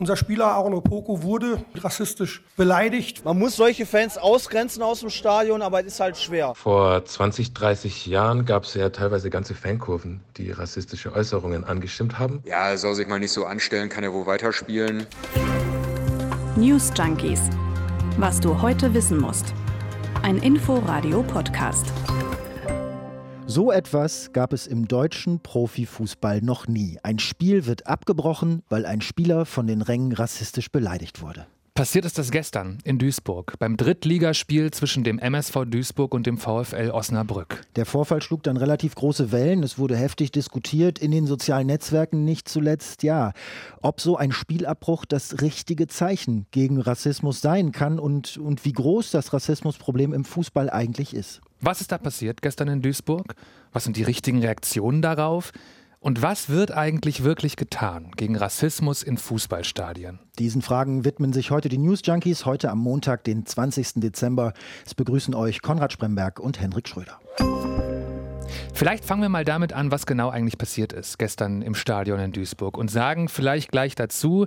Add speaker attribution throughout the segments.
Speaker 1: Unser Spieler Aaron Opoko wurde rassistisch beleidigt.
Speaker 2: Man muss solche Fans ausgrenzen aus dem Stadion, aber es ist halt schwer.
Speaker 3: Vor 20, 30 Jahren gab es ja teilweise ganze Fankurven, die rassistische Äußerungen angestimmt haben.
Speaker 4: Ja, er soll sich mal nicht so anstellen, kann er wohl weiterspielen.
Speaker 5: News Junkies. Was du heute wissen musst. Ein Info-Radio-Podcast.
Speaker 6: So etwas gab es im deutschen Profifußball noch nie. Ein Spiel wird abgebrochen, weil ein Spieler von den Rängen rassistisch beleidigt wurde.
Speaker 7: Passiert ist das gestern in Duisburg beim Drittligaspiel zwischen dem MSV Duisburg und dem VfL Osnabrück.
Speaker 6: Der Vorfall schlug dann relativ große Wellen. Es wurde heftig diskutiert in den sozialen Netzwerken, nicht zuletzt, ja, ob so ein Spielabbruch das richtige Zeichen gegen Rassismus sein kann und, und wie groß das Rassismusproblem im Fußball eigentlich ist.
Speaker 7: Was ist da passiert gestern in Duisburg? Was sind die richtigen Reaktionen darauf? Und was wird eigentlich wirklich getan gegen Rassismus in Fußballstadien?
Speaker 6: Diesen Fragen widmen sich heute die News Junkies, heute am Montag, den 20. Dezember. Es begrüßen euch Konrad Spremberg und Henrik Schröder.
Speaker 7: Vielleicht fangen wir mal damit an, was genau eigentlich passiert ist gestern im Stadion in Duisburg und sagen vielleicht gleich dazu,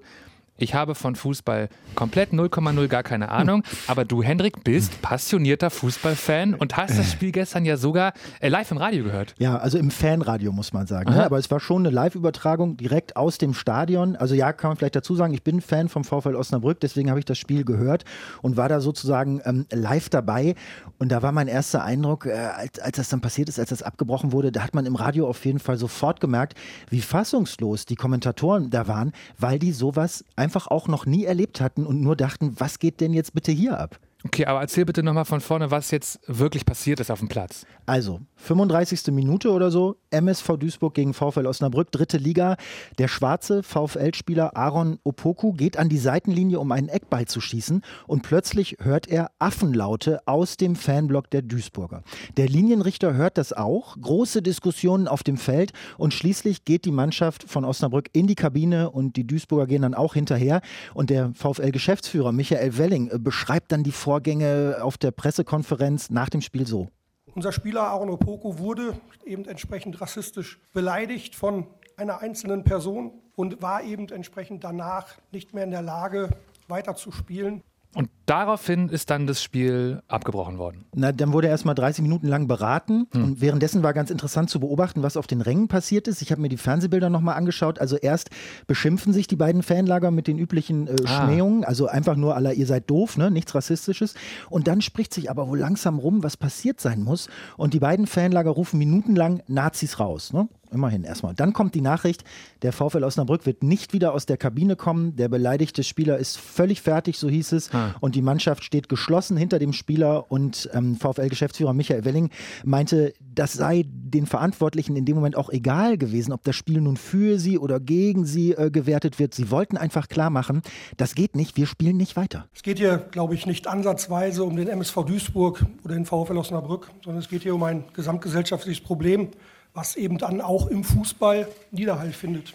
Speaker 7: ich habe von Fußball komplett 0,0 gar keine Ahnung. Aber du, Hendrik, bist passionierter Fußballfan und hast das Spiel gestern ja sogar äh, live im Radio gehört.
Speaker 6: Ja, also im Fanradio muss man sagen. Ne? Aber es war schon eine Live-Übertragung direkt aus dem Stadion. Also ja, kann man vielleicht dazu sagen, ich bin Fan vom VfL Osnabrück, deswegen habe ich das Spiel gehört und war da sozusagen ähm, live dabei. Und da war mein erster Eindruck, äh, als, als das dann passiert ist, als das abgebrochen wurde, da hat man im Radio auf jeden Fall sofort gemerkt, wie fassungslos die Kommentatoren da waren, weil die sowas einfach auch noch nie erlebt hatten und nur dachten, was geht denn jetzt bitte hier ab?
Speaker 7: Okay, aber erzähl bitte nochmal von vorne, was jetzt wirklich passiert ist auf dem Platz.
Speaker 6: Also, 35. Minute oder so, MSV Duisburg gegen VfL Osnabrück, dritte Liga. Der schwarze VfL-Spieler Aaron Opoku geht an die Seitenlinie, um einen Eckball zu schießen und plötzlich hört er Affenlaute aus dem Fanblock der Duisburger. Der Linienrichter hört das auch, große Diskussionen auf dem Feld und schließlich geht die Mannschaft von Osnabrück in die Kabine und die Duisburger gehen dann auch hinterher und der VfL-Geschäftsführer Michael Welling äh, beschreibt dann die Vor Vorgänge auf der Pressekonferenz nach dem Spiel so?
Speaker 1: Unser Spieler Aaron Opoko wurde eben entsprechend rassistisch beleidigt von einer einzelnen Person und war eben entsprechend danach nicht mehr in der Lage, weiterzuspielen.
Speaker 7: Und daraufhin ist dann das Spiel abgebrochen worden.
Speaker 6: Na, dann wurde er erstmal 30 Minuten lang beraten. Hm. Und währenddessen war ganz interessant zu beobachten, was auf den Rängen passiert ist. Ich habe mir die Fernsehbilder nochmal angeschaut. Also erst beschimpfen sich die beiden Fanlager mit den üblichen äh, ah. Schmähungen. Also einfach nur aller, ihr seid doof, ne? nichts Rassistisches. Und dann spricht sich aber wohl langsam rum, was passiert sein muss. Und die beiden Fanlager rufen minutenlang Nazis raus. Ne? Immerhin erstmal. Dann kommt die Nachricht, der VfL Osnabrück wird nicht wieder aus der Kabine kommen. Der beleidigte Spieler ist völlig fertig, so hieß es. Ah. Und die Mannschaft steht geschlossen hinter dem Spieler. Und ähm, VfL-Geschäftsführer Michael Welling meinte, das sei den Verantwortlichen in dem Moment auch egal gewesen, ob das Spiel nun für sie oder gegen sie äh, gewertet wird. Sie wollten einfach klar machen, das geht nicht, wir spielen nicht weiter.
Speaker 1: Es geht hier, glaube ich, nicht ansatzweise um den MSV Duisburg oder den VfL Osnabrück, sondern es geht hier um ein gesamtgesellschaftliches Problem was eben dann auch im Fußball Niederhall findet.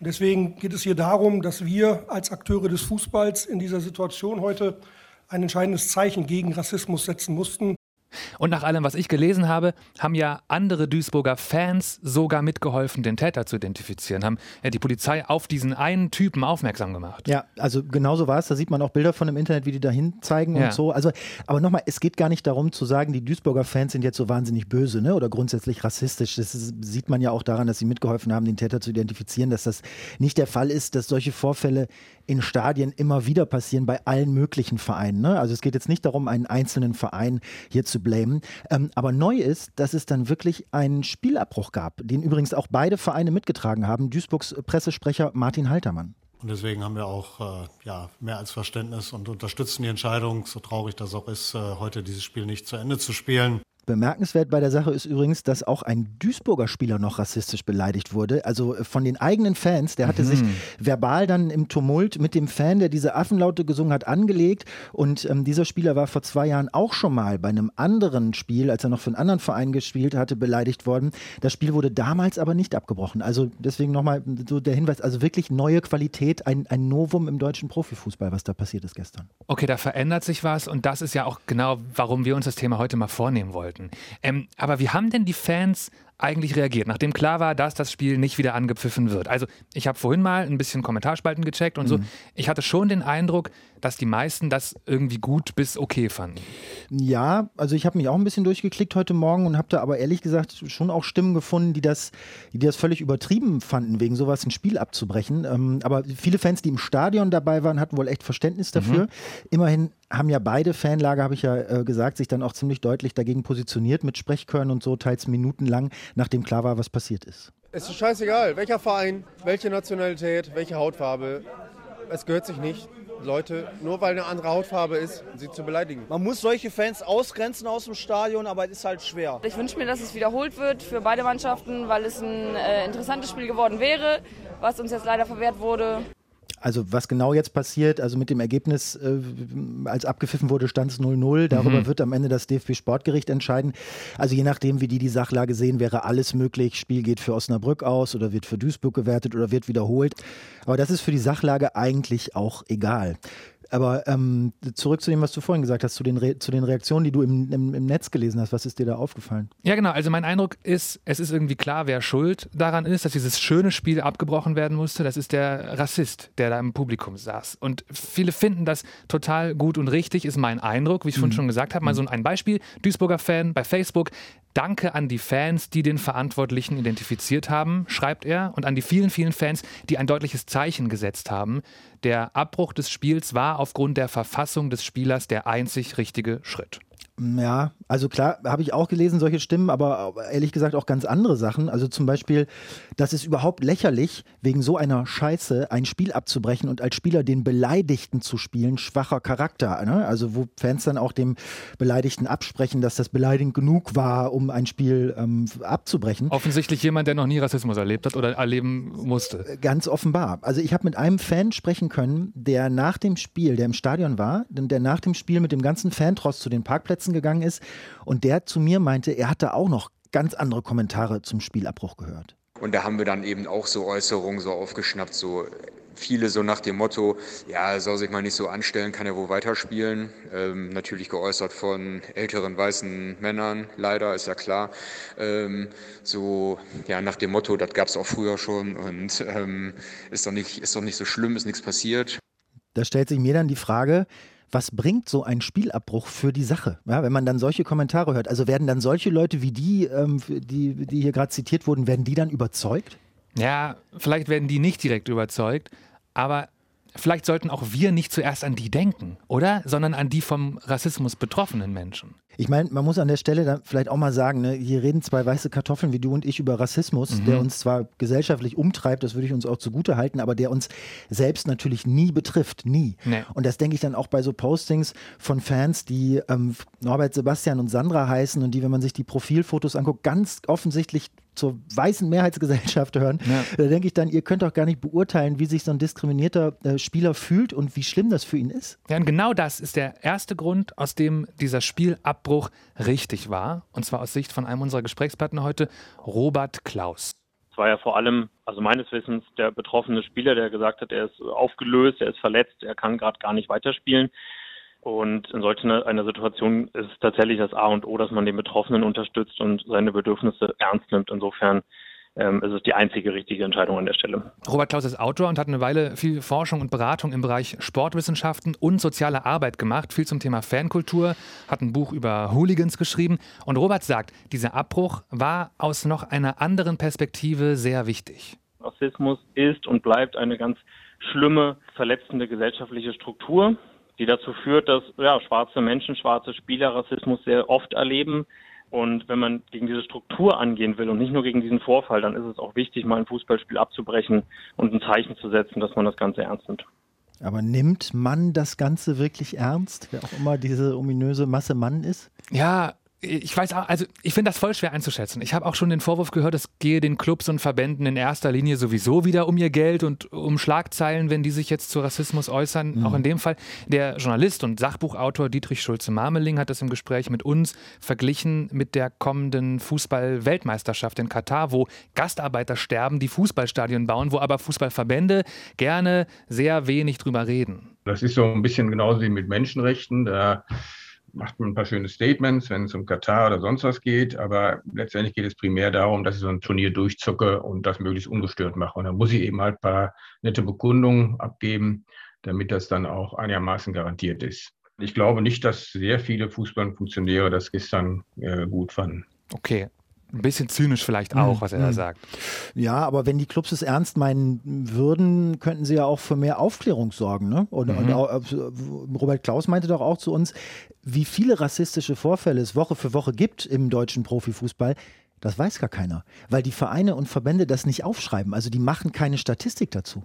Speaker 1: Und deswegen geht es hier darum, dass wir als Akteure des Fußballs in dieser Situation heute ein entscheidendes Zeichen gegen Rassismus setzen mussten.
Speaker 7: Und nach allem, was ich gelesen habe, haben ja andere Duisburger Fans sogar mitgeholfen, den Täter zu identifizieren, haben ja die Polizei auf diesen einen Typen aufmerksam gemacht.
Speaker 6: Ja, also genauso war es. Da sieht man auch Bilder von im Internet, wie die dahin zeigen ja. und so. Also, aber nochmal, es geht gar nicht darum zu sagen, die Duisburger Fans sind jetzt so wahnsinnig böse ne? oder grundsätzlich rassistisch. Das ist, sieht man ja auch daran, dass sie mitgeholfen haben, den Täter zu identifizieren, dass das nicht der Fall ist, dass solche Vorfälle in Stadien immer wieder passieren bei allen möglichen Vereinen. Ne? Also es geht jetzt nicht darum, einen einzelnen Verein hier zu blamen. Ähm, aber neu ist, dass es dann wirklich einen Spielabbruch gab, den übrigens auch beide Vereine mitgetragen haben. Duisburgs Pressesprecher Martin Haltermann.
Speaker 8: Und deswegen haben wir auch äh, ja, mehr als Verständnis und unterstützen die Entscheidung, so traurig das auch ist, äh, heute dieses Spiel nicht zu Ende zu spielen.
Speaker 6: Bemerkenswert bei der Sache ist übrigens, dass auch ein Duisburger Spieler noch rassistisch beleidigt wurde. Also äh, von den eigenen Fans. Der hatte mhm. sich verbal dann im Tumult mit dem Fan, der diese Affenlaute gesungen hat, angelegt. Und ähm, dieser Spieler war vor zwei Jahren auch schon mal bei einem anderen Spiel, als er noch für einen anderen Verein gespielt hatte, beleidigt worden. Das Spiel wurde damals aber nicht abgebrochen. Also deswegen nochmal so der Hinweis, also wirklich neue Qualität, ein, ein Novum im deutschen Profifußball, was da passiert ist gestern.
Speaker 7: Okay, da verändert sich was und das ist ja auch genau, warum wir uns das Thema heute mal vornehmen wollten. Aushalten. Ähm, aber wie haben denn die Fans eigentlich reagiert, nachdem klar war, dass das Spiel nicht wieder angepfiffen wird? Also ich habe vorhin mal ein bisschen Kommentarspalten gecheckt und mhm. so. Ich hatte schon den Eindruck, dass die meisten das irgendwie gut bis okay fanden.
Speaker 6: Ja, also ich habe mich auch ein bisschen durchgeklickt heute Morgen und habe da aber ehrlich gesagt schon auch Stimmen gefunden, die das, die das völlig übertrieben fanden, wegen sowas ein Spiel abzubrechen. Ähm, aber viele Fans, die im Stadion dabei waren, hatten wohl echt Verständnis dafür. Mhm. Immerhin haben ja beide Fanlager, habe ich ja äh, gesagt, sich dann auch ziemlich deutlich dagegen positioniert mit Sprechkörnern und so, teils minutenlang, nachdem klar war, was passiert ist.
Speaker 9: Es ist scheißegal, welcher Verein, welche Nationalität, welche Hautfarbe. Es gehört sich nicht, Leute, nur weil eine andere Hautfarbe ist, sie zu beleidigen.
Speaker 2: Man muss solche Fans ausgrenzen aus dem Stadion, aber es ist halt schwer.
Speaker 10: Ich wünsche mir, dass es wiederholt wird für beide Mannschaften, weil es ein äh, interessantes Spiel geworden wäre, was uns jetzt leider verwehrt wurde.
Speaker 6: Also was genau jetzt passiert, also mit dem Ergebnis, äh, als abgepfiffen wurde, stand es 0-0. Darüber mhm. wird am Ende das DFB-Sportgericht entscheiden. Also je nachdem, wie die die Sachlage sehen, wäre alles möglich. Spiel geht für Osnabrück aus oder wird für Duisburg gewertet oder wird wiederholt. Aber das ist für die Sachlage eigentlich auch egal. Aber ähm, zurück zu dem, was du vorhin gesagt hast, zu den, Re zu den Reaktionen, die du im, im, im, Netz gelesen hast. Was ist dir da aufgefallen?
Speaker 7: Ja, genau. Also mein Eindruck ist, es ist irgendwie klar, wer schuld daran ist, dass dieses schöne Spiel abgebrochen werden musste. Das ist der Rassist, der da im Publikum saß. Und viele finden das total gut und richtig, ist mein Eindruck, wie ich mhm. schon gesagt habe. Mal so ein Beispiel. Duisburger Fan bei Facebook. Danke an die Fans, die den Verantwortlichen identifiziert haben, schreibt er, und an die vielen, vielen Fans, die ein deutliches Zeichen gesetzt haben. Der Abbruch des Spiels war aufgrund der Verfassung des Spielers der einzig richtige Schritt.
Speaker 6: Ja, also klar, habe ich auch gelesen, solche Stimmen, aber ehrlich gesagt auch ganz andere Sachen. Also zum Beispiel, das ist überhaupt lächerlich, wegen so einer Scheiße ein Spiel abzubrechen und als Spieler den Beleidigten zu spielen, schwacher Charakter. Ne? Also wo Fans dann auch dem Beleidigten absprechen, dass das beleidigend genug war, um ein Spiel ähm, abzubrechen.
Speaker 7: Offensichtlich jemand, der noch nie Rassismus erlebt hat oder erleben musste.
Speaker 6: Äh, ganz offenbar. Also ich habe mit einem Fan sprechen können, der nach dem Spiel, der im Stadion war, der nach dem Spiel mit dem ganzen Fantross zu den Parkplätzen Plätzen gegangen ist und der zu mir meinte, er hatte auch noch ganz andere Kommentare zum Spielabbruch gehört.
Speaker 4: Und da haben wir dann eben auch so Äußerungen so aufgeschnappt, so viele so nach dem Motto, ja, soll sich mal nicht so anstellen, kann er wohl weiterspielen. Ähm, natürlich geäußert von älteren weißen Männern, leider, ist ja klar. Ähm, so, ja, nach dem Motto, das gab es auch früher schon und ähm, ist, doch nicht, ist doch nicht so schlimm, ist nichts passiert.
Speaker 6: Da stellt sich mir dann die Frage, was bringt so ein Spielabbruch für die Sache? Ja, wenn man dann solche Kommentare hört, also werden dann solche Leute wie die, ähm, die, die hier gerade zitiert wurden, werden die dann überzeugt?
Speaker 7: Ja, vielleicht werden die nicht direkt überzeugt, aber vielleicht sollten auch wir nicht zuerst an die denken, oder? Sondern an die vom Rassismus betroffenen Menschen.
Speaker 6: Ich meine, man muss an der Stelle dann vielleicht auch mal sagen, ne, hier reden zwei weiße Kartoffeln wie du und ich über Rassismus, mhm. der uns zwar gesellschaftlich umtreibt, das würde ich uns auch zugute halten, aber der uns selbst natürlich nie betrifft, nie. Nee. Und das denke ich dann auch bei so Postings von Fans, die ähm, Norbert, Sebastian und Sandra heißen und die, wenn man sich die Profilfotos anguckt, ganz offensichtlich zur weißen Mehrheitsgesellschaft hören, ja. da denke ich dann, ihr könnt doch gar nicht beurteilen, wie sich so ein diskriminierter äh, Spieler fühlt und wie schlimm das für ihn ist.
Speaker 7: Ja, und genau das ist der erste Grund, aus dem dieser Spielabbruch richtig war. Und zwar aus Sicht von einem unserer Gesprächspartner heute, Robert Klaus.
Speaker 11: Es war ja vor allem, also meines Wissens, der betroffene Spieler, der gesagt hat, er ist aufgelöst, er ist verletzt, er kann gerade gar nicht weiterspielen. Und in solch einer Situation ist es tatsächlich das A und O, dass man den Betroffenen unterstützt und seine Bedürfnisse ernst nimmt. Insofern ähm, ist es die einzige richtige Entscheidung an der Stelle.
Speaker 7: Robert Klaus ist Autor und hat eine Weile viel Forschung und Beratung im Bereich Sportwissenschaften und soziale Arbeit gemacht, viel zum Thema Fankultur, hat ein Buch über Hooligans geschrieben. Und Robert sagt, dieser Abbruch war aus noch einer anderen Perspektive sehr wichtig.
Speaker 11: Rassismus ist und bleibt eine ganz schlimme, verletzende gesellschaftliche Struktur die dazu führt, dass ja, schwarze Menschen, schwarze Spieler Rassismus sehr oft erleben. Und wenn man gegen diese Struktur angehen will und nicht nur gegen diesen Vorfall, dann ist es auch wichtig, mal ein Fußballspiel abzubrechen und ein Zeichen zu setzen, dass man das Ganze ernst nimmt.
Speaker 6: Aber nimmt man das Ganze wirklich ernst, wer auch immer diese ominöse Masse Mann ist?
Speaker 7: Ja, ich weiß auch, also ich finde das voll schwer einzuschätzen. Ich habe auch schon den Vorwurf gehört, es gehe den Clubs und Verbänden in erster Linie sowieso wieder um ihr Geld und um Schlagzeilen, wenn die sich jetzt zu Rassismus äußern. Mhm. Auch in dem Fall. Der Journalist und Sachbuchautor Dietrich Schulze-Marmeling hat das im Gespräch mit uns verglichen mit der kommenden Fußball-Weltmeisterschaft in Katar, wo Gastarbeiter sterben, die Fußballstadien bauen, wo aber Fußballverbände gerne sehr wenig drüber reden.
Speaker 12: Das ist so ein bisschen genauso wie mit Menschenrechten. Da macht man ein paar schöne Statements, wenn es um Katar oder sonst was geht, aber letztendlich geht es primär darum, dass ich so ein Turnier durchzucke und das möglichst ungestört mache. Und dann muss ich eben halt ein paar nette Bekundungen abgeben, damit das dann auch einigermaßen garantiert ist. Ich glaube nicht, dass sehr viele Fußballfunktionäre das gestern äh, gut fanden.
Speaker 7: Okay, ein bisschen zynisch vielleicht auch, mhm. was er da mhm. sagt.
Speaker 6: Ja, aber wenn die Clubs es ernst meinen würden, könnten sie ja auch für mehr Aufklärung sorgen. Ne? Und, mhm. und auch, äh, Robert Klaus meinte doch auch zu uns, wie viele rassistische Vorfälle es Woche für Woche gibt im deutschen Profifußball. Das weiß gar keiner, weil die Vereine und Verbände das nicht aufschreiben. Also die machen keine Statistik dazu.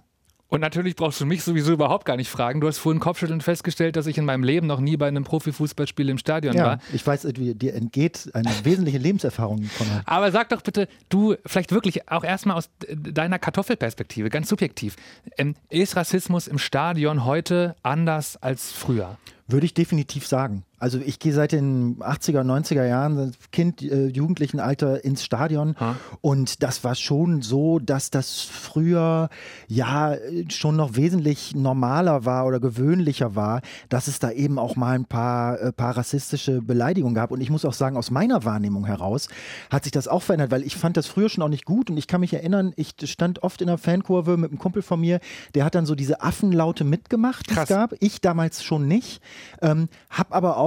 Speaker 7: Und natürlich brauchst du mich sowieso überhaupt gar nicht fragen. Du hast vorhin Kopfschütteln festgestellt, dass ich in meinem Leben noch nie bei einem Profifußballspiel im Stadion ja, war.
Speaker 6: Ich weiß, dir entgeht eine wesentliche Lebenserfahrung von.
Speaker 7: Aber sag doch bitte, du vielleicht wirklich auch erstmal aus deiner Kartoffelperspektive, ganz subjektiv. Ähm, ist Rassismus im Stadion heute anders als früher?
Speaker 6: Würde ich definitiv sagen. Also ich gehe seit den 80er, 90er Jahren, Kind, äh, jugendlichen Alter ins Stadion ha. und das war schon so, dass das früher ja schon noch wesentlich normaler war oder gewöhnlicher war, dass es da eben auch mal ein paar, äh, paar rassistische Beleidigungen gab. Und ich muss auch sagen, aus meiner Wahrnehmung heraus hat sich das auch verändert, weil ich fand das früher schon auch nicht gut und ich kann mich erinnern, ich stand oft in der Fankurve mit einem Kumpel von mir, der hat dann so diese Affenlaute mitgemacht, die es gab. Ich damals schon nicht, ähm, habe aber auch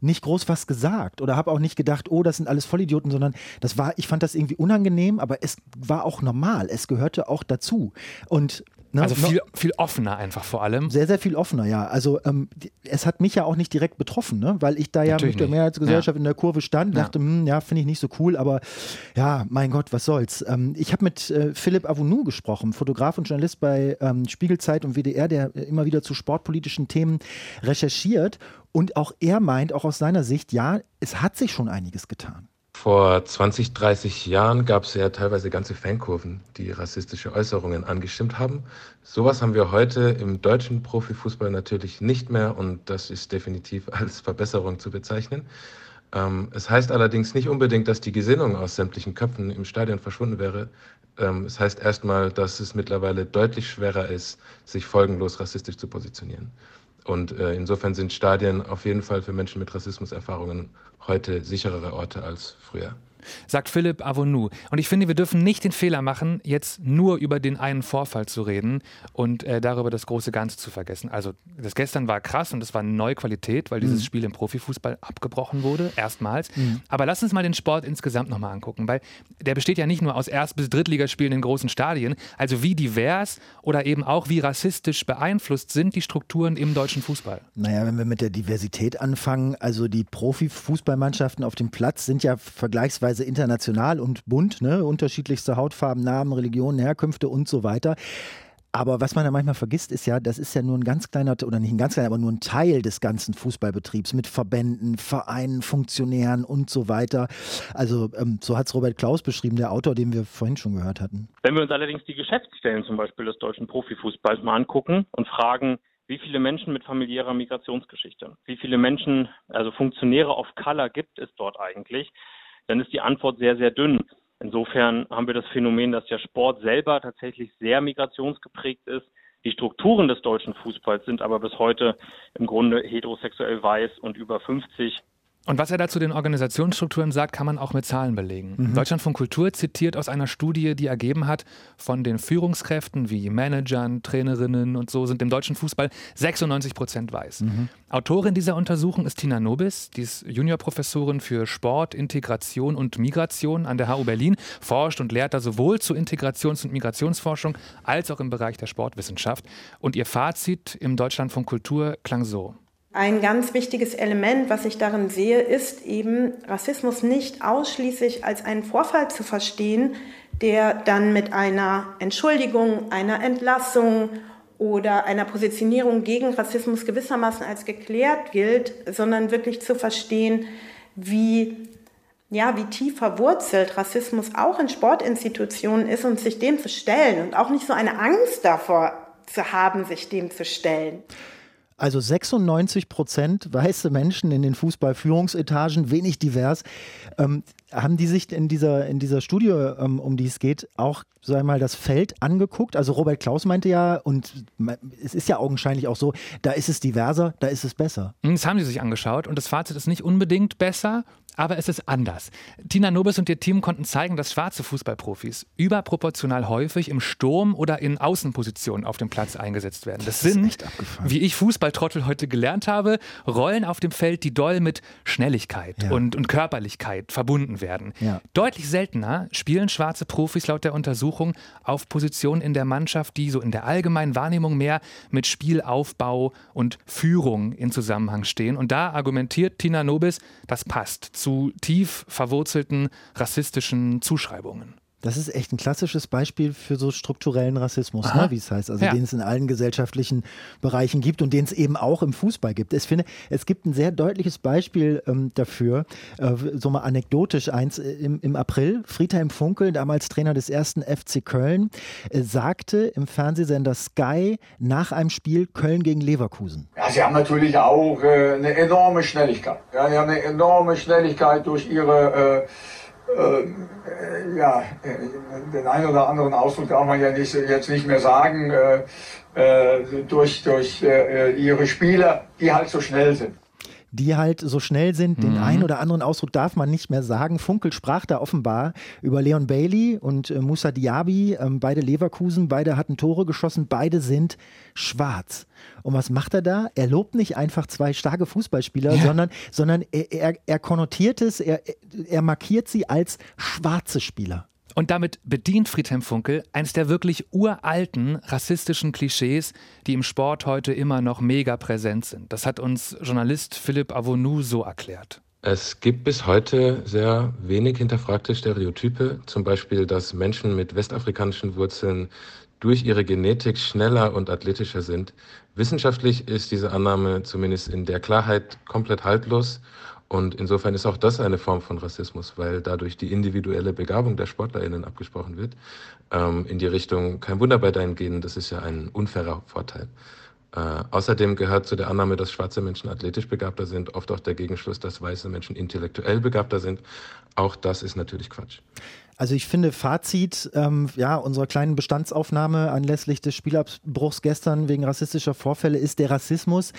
Speaker 6: nicht groß was gesagt oder habe auch nicht gedacht, oh, das sind alles Vollidioten, sondern das war, ich fand das irgendwie unangenehm, aber es war auch normal, es gehörte auch dazu. Und
Speaker 7: Ne? Also viel, viel offener einfach vor allem.
Speaker 6: Sehr, sehr viel offener, ja. Also ähm, es hat mich ja auch nicht direkt betroffen, ne? weil ich da ja Natürlich mit der Mehrheitsgesellschaft ja. in der Kurve stand, dachte, ja, hm, ja finde ich nicht so cool, aber ja, mein Gott, was soll's. Ähm, ich habe mit äh, Philipp Avounou gesprochen, Fotograf und Journalist bei ähm, Spiegelzeit und WDR, der immer wieder zu sportpolitischen Themen recherchiert und auch er meint, auch aus seiner Sicht, ja, es hat sich schon einiges getan.
Speaker 3: Vor 20, 30 Jahren gab es ja teilweise ganze Fankurven, die rassistische Äußerungen angestimmt haben. Sowas haben wir heute im deutschen Profifußball natürlich nicht mehr und das ist definitiv als Verbesserung zu bezeichnen. Ähm, es heißt allerdings nicht unbedingt, dass die Gesinnung aus sämtlichen Köpfen im Stadion verschwunden wäre. Ähm, es heißt erstmal, dass es mittlerweile deutlich schwerer ist, sich folgenlos rassistisch zu positionieren. Und äh, insofern sind Stadien auf jeden Fall für Menschen mit Rassismuserfahrungen heute sicherere Orte als früher
Speaker 7: sagt Philipp Avonu. Und ich finde, wir dürfen nicht den Fehler machen, jetzt nur über den einen Vorfall zu reden und äh, darüber das große Ganze zu vergessen. Also das gestern war krass und das war eine neue Qualität, weil dieses mhm. Spiel im Profifußball abgebrochen wurde, erstmals. Mhm. Aber lass uns mal den Sport insgesamt nochmal angucken, weil der besteht ja nicht nur aus Erst- bis Drittligaspielen in großen Stadien. Also wie divers oder eben auch wie rassistisch beeinflusst sind die Strukturen im deutschen Fußball?
Speaker 6: Naja, wenn wir mit der Diversität anfangen, also die Profifußballmannschaften auf dem Platz sind ja vergleichsweise teilweise international und bunt, ne? unterschiedlichste Hautfarben, Namen, Religionen, Herkünfte und so weiter. Aber was man da manchmal vergisst, ist ja, das ist ja nur ein ganz kleiner, oder nicht ein ganz kleiner, aber nur ein Teil des ganzen Fußballbetriebs mit Verbänden, Vereinen, Funktionären und so weiter. Also ähm, so hat es Robert Klaus beschrieben, der Autor, den wir vorhin schon gehört hatten.
Speaker 11: Wenn wir uns allerdings die Geschäftsstellen zum Beispiel des deutschen Profifußballs mal angucken und fragen, wie viele Menschen mit familiärer Migrationsgeschichte, wie viele Menschen, also Funktionäre auf Color gibt es dort eigentlich, dann ist die Antwort sehr, sehr dünn. Insofern haben wir das Phänomen, dass der Sport selber tatsächlich sehr migrationsgeprägt ist. Die Strukturen des deutschen Fußballs sind aber bis heute im Grunde heterosexuell weiß und über 50
Speaker 7: und was er dazu den Organisationsstrukturen sagt, kann man auch mit Zahlen belegen. Mhm. Deutschland von Kultur zitiert aus einer Studie, die ergeben hat, von den Führungskräften wie Managern, Trainerinnen und so sind im deutschen Fußball 96 Prozent weiß. Mhm. Autorin dieser Untersuchung ist Tina Nobis, die ist Juniorprofessorin für Sport, Integration und Migration an der HU Berlin, forscht und lehrt da sowohl zur Integrations- und Migrationsforschung als auch im Bereich der Sportwissenschaft. Und ihr Fazit im Deutschland von Kultur klang so.
Speaker 13: Ein ganz wichtiges Element, was ich darin sehe, ist eben Rassismus nicht ausschließlich als einen Vorfall zu verstehen, der dann mit einer Entschuldigung, einer Entlassung oder einer Positionierung gegen Rassismus gewissermaßen als geklärt gilt, sondern wirklich zu verstehen, wie ja, wie tief verwurzelt Rassismus auch in Sportinstitutionen ist und sich dem zu stellen und auch nicht so eine Angst davor zu haben, sich dem zu stellen.
Speaker 6: Also 96 Prozent weiße Menschen in den Fußballführungsetagen, wenig divers. Ähm, haben die sich in dieser, in dieser Studie, ähm, um die es geht, auch so einmal das Feld angeguckt? Also Robert Klaus meinte ja, und es ist ja augenscheinlich auch so, da ist es diverser, da ist es besser.
Speaker 7: Das haben sie sich angeschaut und das Fazit ist nicht unbedingt besser, aber es ist anders. Tina Nobis und ihr Team konnten zeigen, dass schwarze Fußballprofis überproportional häufig im Sturm oder in Außenpositionen auf dem Platz eingesetzt werden. Das, das sind, wie ich Fußballtrottel heute gelernt habe, Rollen auf dem Feld, die doll mit Schnelligkeit ja. und, und Körperlichkeit verbunden werden. Ja. Deutlich seltener spielen schwarze Profis laut der Untersuchung auf Positionen in der Mannschaft, die so in der allgemeinen Wahrnehmung mehr mit Spielaufbau und Führung in Zusammenhang stehen. Und da argumentiert Tina Nobis, das passt zu tief verwurzelten rassistischen Zuschreibungen.
Speaker 6: Das ist echt ein klassisches Beispiel für so strukturellen Rassismus, ne, wie es heißt. Also ja. den es in allen gesellschaftlichen Bereichen gibt und den es eben auch im Fußball gibt. Ich finde, es gibt ein sehr deutliches Beispiel ähm, dafür, äh, so mal anekdotisch eins. Äh, Im, Im, April, Friedhelm Funkel, damals Trainer des ersten FC Köln, äh, sagte im Fernsehsender Sky nach einem Spiel Köln gegen Leverkusen.
Speaker 14: Ja, sie haben natürlich auch äh, eine enorme Schnelligkeit. Ja, sie haben eine enorme Schnelligkeit durch ihre äh, äh, ja, den einen oder anderen Ausdruck darf man ja nicht, jetzt nicht mehr sagen, äh, äh, durch, durch äh, ihre Spieler, die halt so schnell sind
Speaker 6: die halt so schnell sind. Den mhm. einen oder anderen Ausdruck darf man nicht mehr sagen. Funkel sprach da offenbar über Leon Bailey und äh, Musa Diaby, ähm, beide Leverkusen, beide hatten Tore geschossen, beide sind schwarz. Und was macht er da? Er lobt nicht einfach zwei starke Fußballspieler, ja. sondern, sondern er, er, er konnotiert es, er, er markiert sie als schwarze Spieler.
Speaker 7: Und damit bedient Friedhelm Funkel eines der wirklich uralten rassistischen Klischees, die im Sport heute immer noch mega präsent sind. Das hat uns Journalist Philipp Avonou so erklärt.
Speaker 3: Es gibt bis heute sehr wenig hinterfragte Stereotype, zum Beispiel, dass Menschen mit westafrikanischen Wurzeln durch ihre Genetik schneller und athletischer sind. Wissenschaftlich ist diese Annahme zumindest in der Klarheit komplett haltlos und insofern ist auch das eine Form von Rassismus, weil dadurch die individuelle Begabung der SportlerInnen abgesprochen wird. Ähm, in die Richtung, kein Wunder bei deinen Genen, das ist ja ein unfairer Vorteil. Äh, außerdem gehört zu der Annahme, dass schwarze Menschen athletisch begabter sind, oft auch der Gegenschluss, dass weiße Menschen intellektuell begabter sind. Auch das ist natürlich Quatsch.
Speaker 6: Also ich finde Fazit ähm, ja, unserer kleinen Bestandsaufnahme anlässlich des Spielabbruchs gestern wegen rassistischer Vorfälle ist, der Rassismus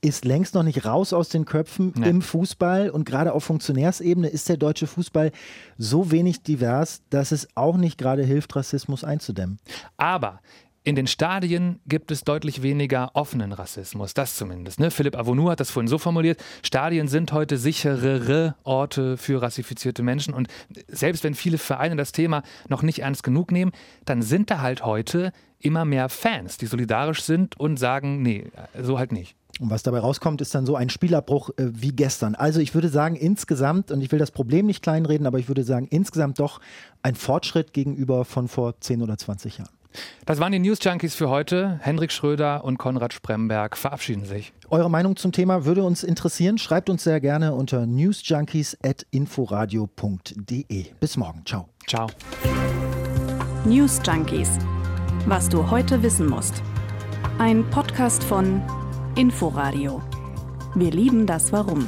Speaker 6: ist längst noch nicht raus aus den Köpfen nee. im Fußball und gerade auf Funktionärsebene ist der deutsche Fußball so wenig divers, dass es auch nicht gerade hilft, Rassismus einzudämmen.
Speaker 7: Aber in den Stadien gibt es deutlich weniger offenen Rassismus, das zumindest. Ne? Philipp Avonou hat das vorhin so formuliert, Stadien sind heute sicherere Orte für rassifizierte Menschen und selbst wenn viele Vereine das Thema noch nicht ernst genug nehmen, dann sind da halt heute immer mehr Fans, die solidarisch sind und sagen, nee, so halt nicht.
Speaker 6: Und was dabei rauskommt, ist dann so ein Spielabbruch äh, wie gestern. Also ich würde sagen, insgesamt, und ich will das Problem nicht kleinreden, aber ich würde sagen, insgesamt doch ein Fortschritt gegenüber von vor 10 oder 20 Jahren.
Speaker 7: Das waren die News Junkies für heute. Hendrik Schröder und Konrad Spremberg verabschieden sich.
Speaker 6: Eure Meinung zum Thema würde uns interessieren. Schreibt uns sehr gerne unter newsjunkies.inforadio.de. Bis morgen. Ciao.
Speaker 7: Ciao.
Speaker 5: News Junkies. Was du heute wissen musst. Ein Podcast von Inforadio. Wir lieben das Warum.